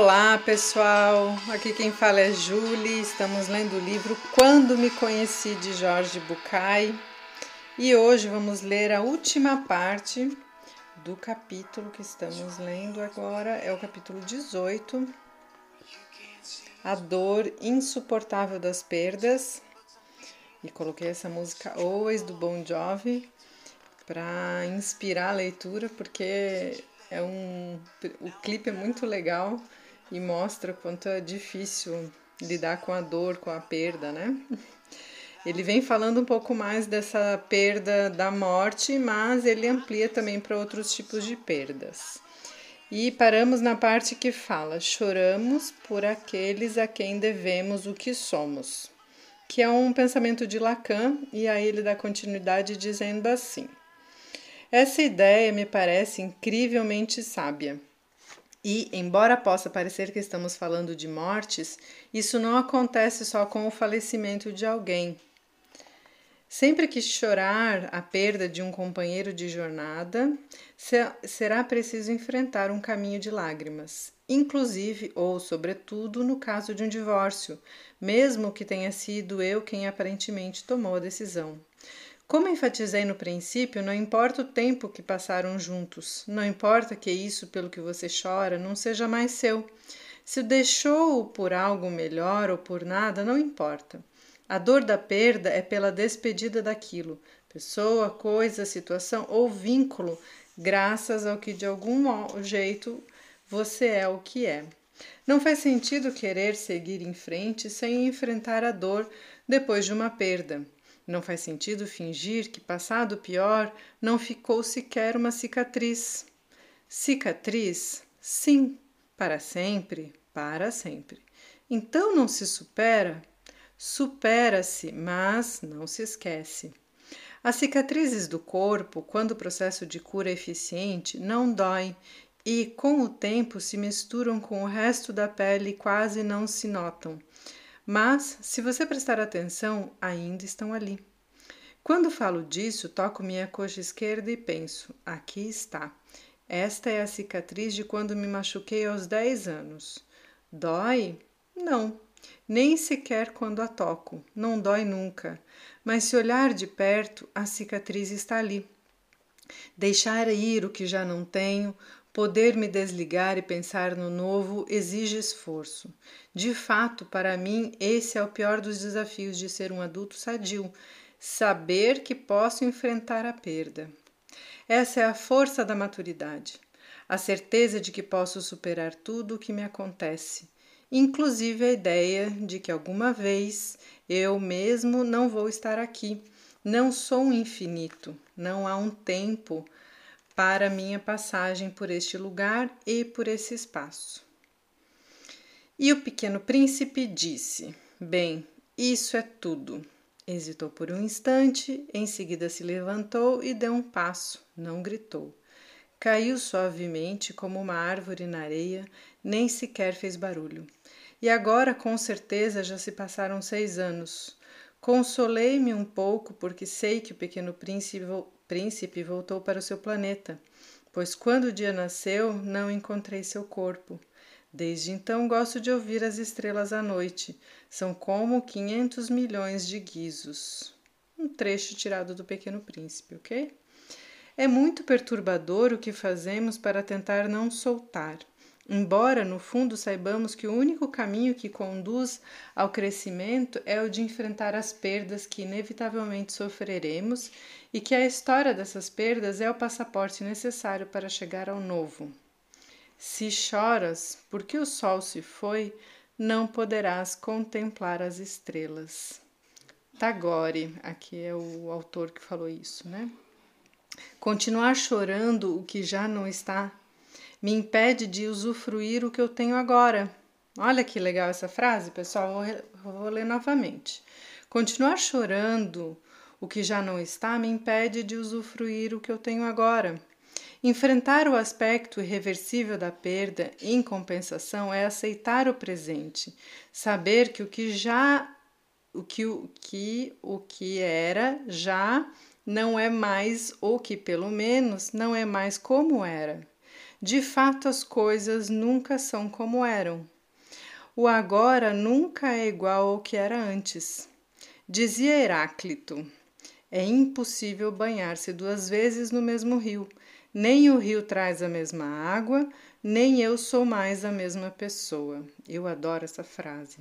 Olá pessoal, aqui quem fala é Julie, estamos lendo o livro Quando Me Conheci de Jorge Bucay. E hoje vamos ler a última parte do capítulo que estamos lendo agora, é o capítulo 18, A Dor Insuportável das Perdas. E coloquei essa música Always do Bon Jovi para inspirar a leitura, porque é um, o clipe é muito legal e mostra quanto é difícil lidar com a dor, com a perda, né? Ele vem falando um pouco mais dessa perda da morte, mas ele amplia também para outros tipos de perdas. E paramos na parte que fala: choramos por aqueles a quem devemos o que somos, que é um pensamento de Lacan, e aí ele dá continuidade dizendo assim: essa ideia me parece incrivelmente sábia. E, embora possa parecer que estamos falando de mortes, isso não acontece só com o falecimento de alguém. Sempre que chorar a perda de um companheiro de jornada, será preciso enfrentar um caminho de lágrimas, inclusive ou sobretudo no caso de um divórcio, mesmo que tenha sido eu quem aparentemente tomou a decisão. Como enfatizei no princípio, não importa o tempo que passaram juntos, não importa que isso pelo que você chora não seja mais seu. Se deixou por algo melhor ou por nada, não importa. A dor da perda é pela despedida daquilo, pessoa, coisa, situação ou vínculo, graças ao que de algum jeito você é o que é. Não faz sentido querer seguir em frente sem enfrentar a dor depois de uma perda. Não faz sentido fingir que, passado o pior, não ficou sequer uma cicatriz. Cicatriz? Sim, para sempre, para sempre. Então não se supera? Supera-se, mas não se esquece. As cicatrizes do corpo, quando o processo de cura é eficiente, não doem e, com o tempo, se misturam com o resto da pele e quase não se notam. Mas, se você prestar atenção, ainda estão ali. Quando falo disso, toco minha coxa esquerda e penso: aqui está. Esta é a cicatriz de quando me machuquei aos 10 anos. Dói? Não, nem sequer quando a toco. Não dói nunca. Mas se olhar de perto, a cicatriz está ali. Deixar ir o que já não tenho, Poder me desligar e pensar no novo exige esforço. De fato, para mim, esse é o pior dos desafios de ser um adulto sadio: saber que posso enfrentar a perda. Essa é a força da maturidade, a certeza de que posso superar tudo o que me acontece, inclusive a ideia de que alguma vez eu mesmo não vou estar aqui. Não sou um infinito, não há um tempo para minha passagem por este lugar e por esse espaço. E o pequeno príncipe disse: Bem, isso é tudo. Hesitou por um instante, em seguida se levantou e deu um passo, não gritou. Caiu suavemente como uma árvore na areia, nem sequer fez barulho. E agora, com certeza, já se passaram seis anos. Consolei-me um pouco, porque sei que o pequeno príncipe príncipe voltou para o seu planeta, pois quando o dia nasceu não encontrei seu corpo. Desde então gosto de ouvir as estrelas à noite. São como 500 milhões de guizos. Um trecho tirado do Pequeno Príncipe, ok? É muito perturbador o que fazemos para tentar não soltar. Embora no fundo saibamos que o único caminho que conduz ao crescimento é o de enfrentar as perdas que inevitavelmente sofreremos e que a história dessas perdas é o passaporte necessário para chegar ao novo. Se choras porque o sol se foi, não poderás contemplar as estrelas. Tagore, aqui é o autor que falou isso, né? Continuar chorando o que já não está me impede de usufruir o que eu tenho agora. Olha que legal essa frase, pessoal. Vou, vou ler novamente. Continuar chorando o que já não está me impede de usufruir o que eu tenho agora. Enfrentar o aspecto irreversível da perda, em compensação, é aceitar o presente, saber que o que já o que o que o que era já não é mais ou que pelo menos não é mais como era. De fato, as coisas nunca são como eram. O agora nunca é igual ao que era antes. Dizia Heráclito: é impossível banhar-se duas vezes no mesmo rio. Nem o rio traz a mesma água, nem eu sou mais a mesma pessoa. Eu adoro essa frase.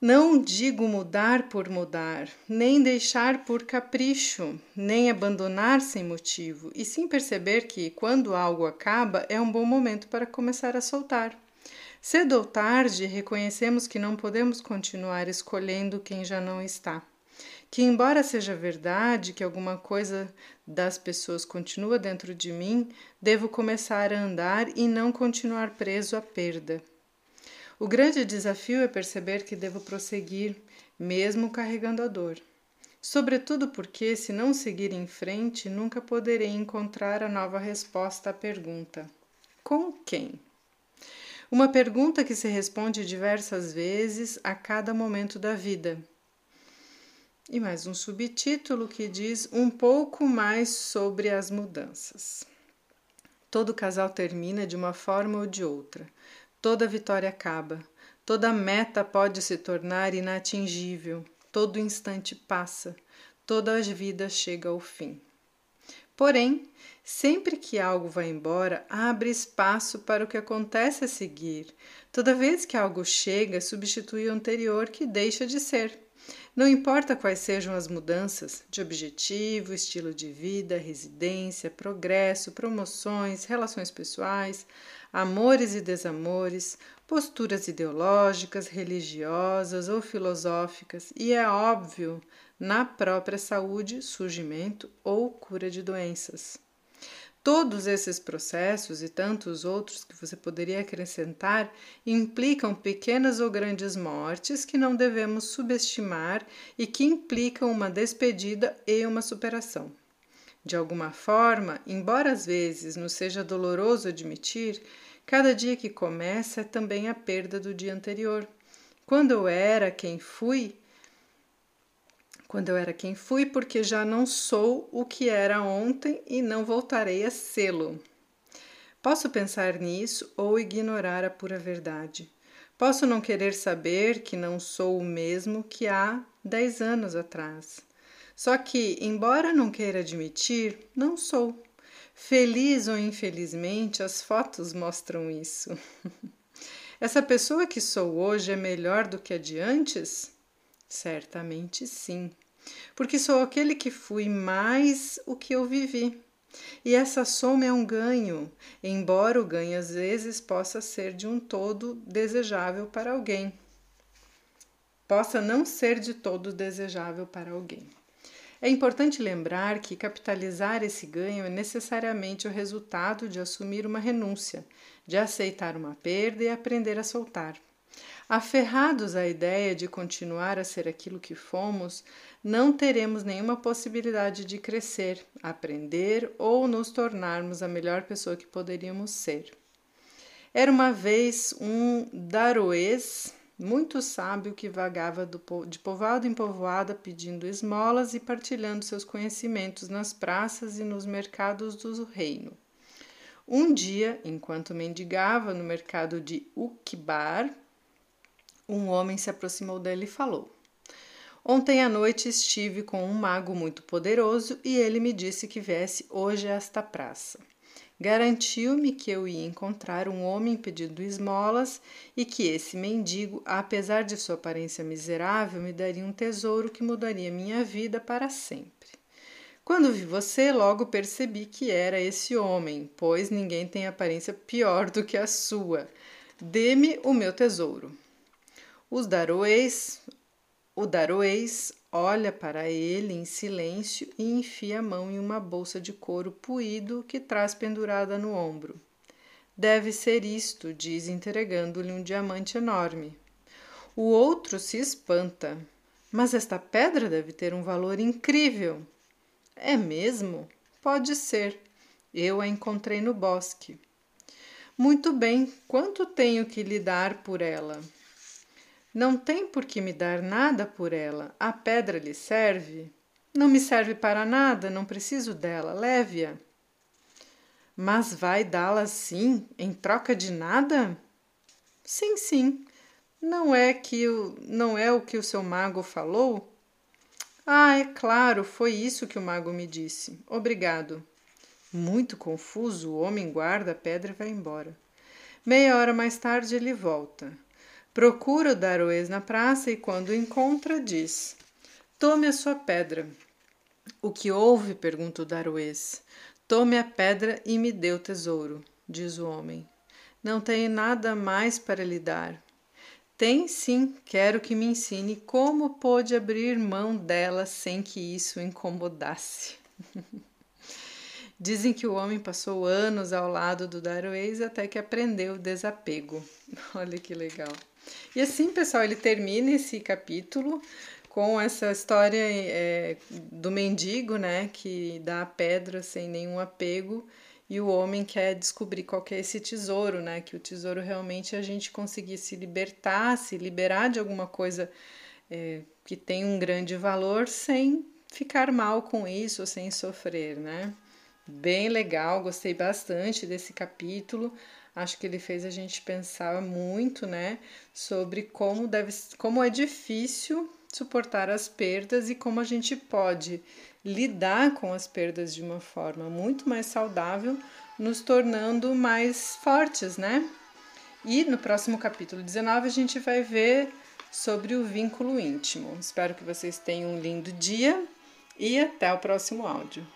Não digo mudar por mudar, nem deixar por capricho, nem abandonar sem motivo, e sim perceber que, quando algo acaba, é um bom momento para começar a soltar. Cedo ou tarde, reconhecemos que não podemos continuar escolhendo quem já não está. Que, embora seja verdade que alguma coisa das pessoas continua dentro de mim, devo começar a andar e não continuar preso à perda. O grande desafio é perceber que devo prosseguir, mesmo carregando a dor. Sobretudo porque, se não seguir em frente, nunca poderei encontrar a nova resposta à pergunta: com quem? Uma pergunta que se responde diversas vezes a cada momento da vida. E mais um subtítulo que diz um pouco mais sobre as mudanças. Todo casal termina de uma forma ou de outra. Toda vitória acaba, toda meta pode se tornar inatingível, todo instante passa, toda a vida chega ao fim. Porém, sempre que algo vai embora, abre espaço para o que acontece a seguir. Toda vez que algo chega, substitui o anterior que deixa de ser. Não importa quais sejam as mudanças de objetivo, estilo de vida, residência, progresso, promoções, relações pessoais, amores e desamores, posturas ideológicas, religiosas ou filosóficas, e é óbvio, na própria saúde, surgimento ou cura de doenças. Todos esses processos e tantos outros que você poderia acrescentar implicam pequenas ou grandes mortes que não devemos subestimar e que implicam uma despedida e uma superação. De alguma forma, embora às vezes nos seja doloroso admitir, cada dia que começa é também a perda do dia anterior. Quando eu era quem fui, quando eu era quem fui, porque já não sou o que era ontem e não voltarei a sê-lo. Posso pensar nisso ou ignorar a pura verdade. Posso não querer saber que não sou o mesmo que há dez anos atrás. Só que, embora não queira admitir, não sou. Feliz ou infelizmente, as fotos mostram isso. Essa pessoa que sou hoje é melhor do que a de antes? Certamente sim, porque sou aquele que fui mais o que eu vivi. E essa soma é um ganho, embora o ganho às vezes possa ser de um todo desejável para alguém. Possa não ser de todo desejável para alguém. É importante lembrar que capitalizar esse ganho é necessariamente o resultado de assumir uma renúncia, de aceitar uma perda e aprender a soltar. Aferrados à ideia de continuar a ser aquilo que fomos, não teremos nenhuma possibilidade de crescer, aprender ou nos tornarmos a melhor pessoa que poderíamos ser. Era uma vez um daroês muito sábio que vagava de povoado em povoado pedindo esmolas e partilhando seus conhecimentos nas praças e nos mercados do reino. Um dia, enquanto mendigava no mercado de Ukibar, um homem se aproximou dele e falou: Ontem à noite estive com um mago muito poderoso e ele me disse que viesse hoje a esta praça. Garantiu-me que eu ia encontrar um homem pedindo esmolas e que esse mendigo, apesar de sua aparência miserável, me daria um tesouro que mudaria minha vida para sempre. Quando vi você, logo percebi que era esse homem, pois ninguém tem aparência pior do que a sua. Dê-me o meu tesouro. Os daroês, o daroês olha para ele em silêncio e enfia a mão em uma bolsa de couro puído que traz pendurada no ombro. Deve ser isto, diz, entregando-lhe um diamante enorme. O outro se espanta. Mas esta pedra deve ter um valor incrível. É mesmo? Pode ser. Eu a encontrei no bosque. Muito bem, quanto tenho que lhe dar por ela? Não tem por que me dar nada por ela. A pedra lhe serve? Não me serve para nada, não preciso dela. Leve-a. Mas vai dá-la sim, em troca de nada? Sim, sim. Não é que o, não é o que o seu mago falou? Ah, é claro, foi isso que o mago me disse. Obrigado. Muito confuso, o homem guarda a pedra e vai embora. Meia hora mais tarde ele volta. Procura o Daroês na praça e, quando o encontra, diz: Tome a sua pedra. O que houve? pergunta o Daroês. Tome a pedra e me dê o tesouro, diz o homem. Não tenho nada mais para lhe dar. Tem sim, quero que me ensine como pôde abrir mão dela sem que isso incomodasse. Dizem que o homem passou anos ao lado do Daroês até que aprendeu o desapego. Olha que legal. E assim, pessoal, ele termina esse capítulo com essa história é, do mendigo, né, que dá a pedra sem nenhum apego e o homem quer descobrir qual que é esse tesouro, né, que o tesouro realmente é a gente conseguir se libertar, se liberar de alguma coisa é, que tem um grande valor sem ficar mal com isso, sem sofrer, né. Bem legal, gostei bastante desse capítulo. Acho que ele fez a gente pensar muito, né, sobre como deve, como é difícil suportar as perdas e como a gente pode lidar com as perdas de uma forma muito mais saudável, nos tornando mais fortes, né? E no próximo capítulo 19 a gente vai ver sobre o vínculo íntimo. Espero que vocês tenham um lindo dia e até o próximo áudio.